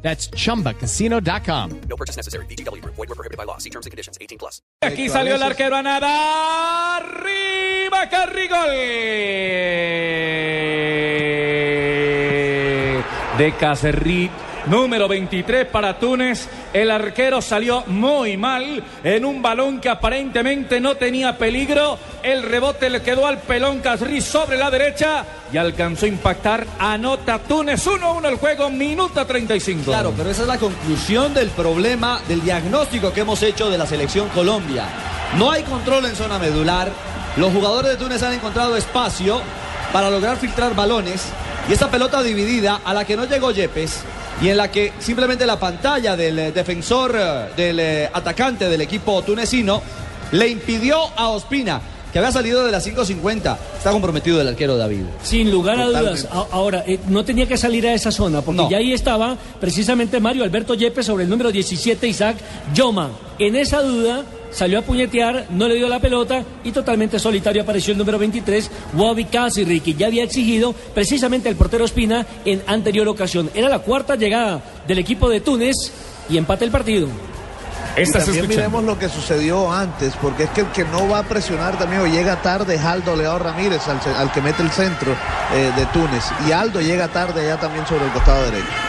That's chumbacasino.com. No purchase necessary. BGW. Void were prohibited by law. See terms and conditions. 18 plus. Aquí salió el arquero a nada. Arriba, Carrigol. De Cacerrí. Número 23 para Túnez. El arquero salió muy mal en un balón que aparentemente no tenía peligro. El rebote le quedó al pelón Cacerrí sobre la derecha y alcanzó a impactar. Anota Túnez 1-1 el juego, minuto 35. Claro, pero esa es la conclusión del problema, del diagnóstico que hemos hecho de la selección Colombia. No hay control en zona medular. Los jugadores de Túnez han encontrado espacio para lograr filtrar balones. Y esta pelota dividida a la que no llegó Yepes y en la que simplemente la pantalla del eh, defensor, eh, del eh, atacante del equipo tunecino, le impidió a Ospina, que había salido de las 5.50. Está comprometido el arquero David. Sin lugar a dudas. Ahora, eh, no tenía que salir a esa zona, porque No. ya ahí estaba precisamente Mario Alberto Yepes sobre el número 17, Isaac Yoma. En esa duda salió a puñetear, no le dio la pelota y totalmente solitario apareció el número 23, Wabi Casirri, que ya había exigido precisamente el portero Espina en anterior ocasión. Era la cuarta llegada del equipo de Túnez y empate el partido. Y también miremos lo que sucedió antes, porque es que el que no va a presionar también o llega tarde es Aldo Leao Ramírez, al, al que mete el centro eh, de Túnez. Y Aldo llega tarde allá también sobre el costado derecho.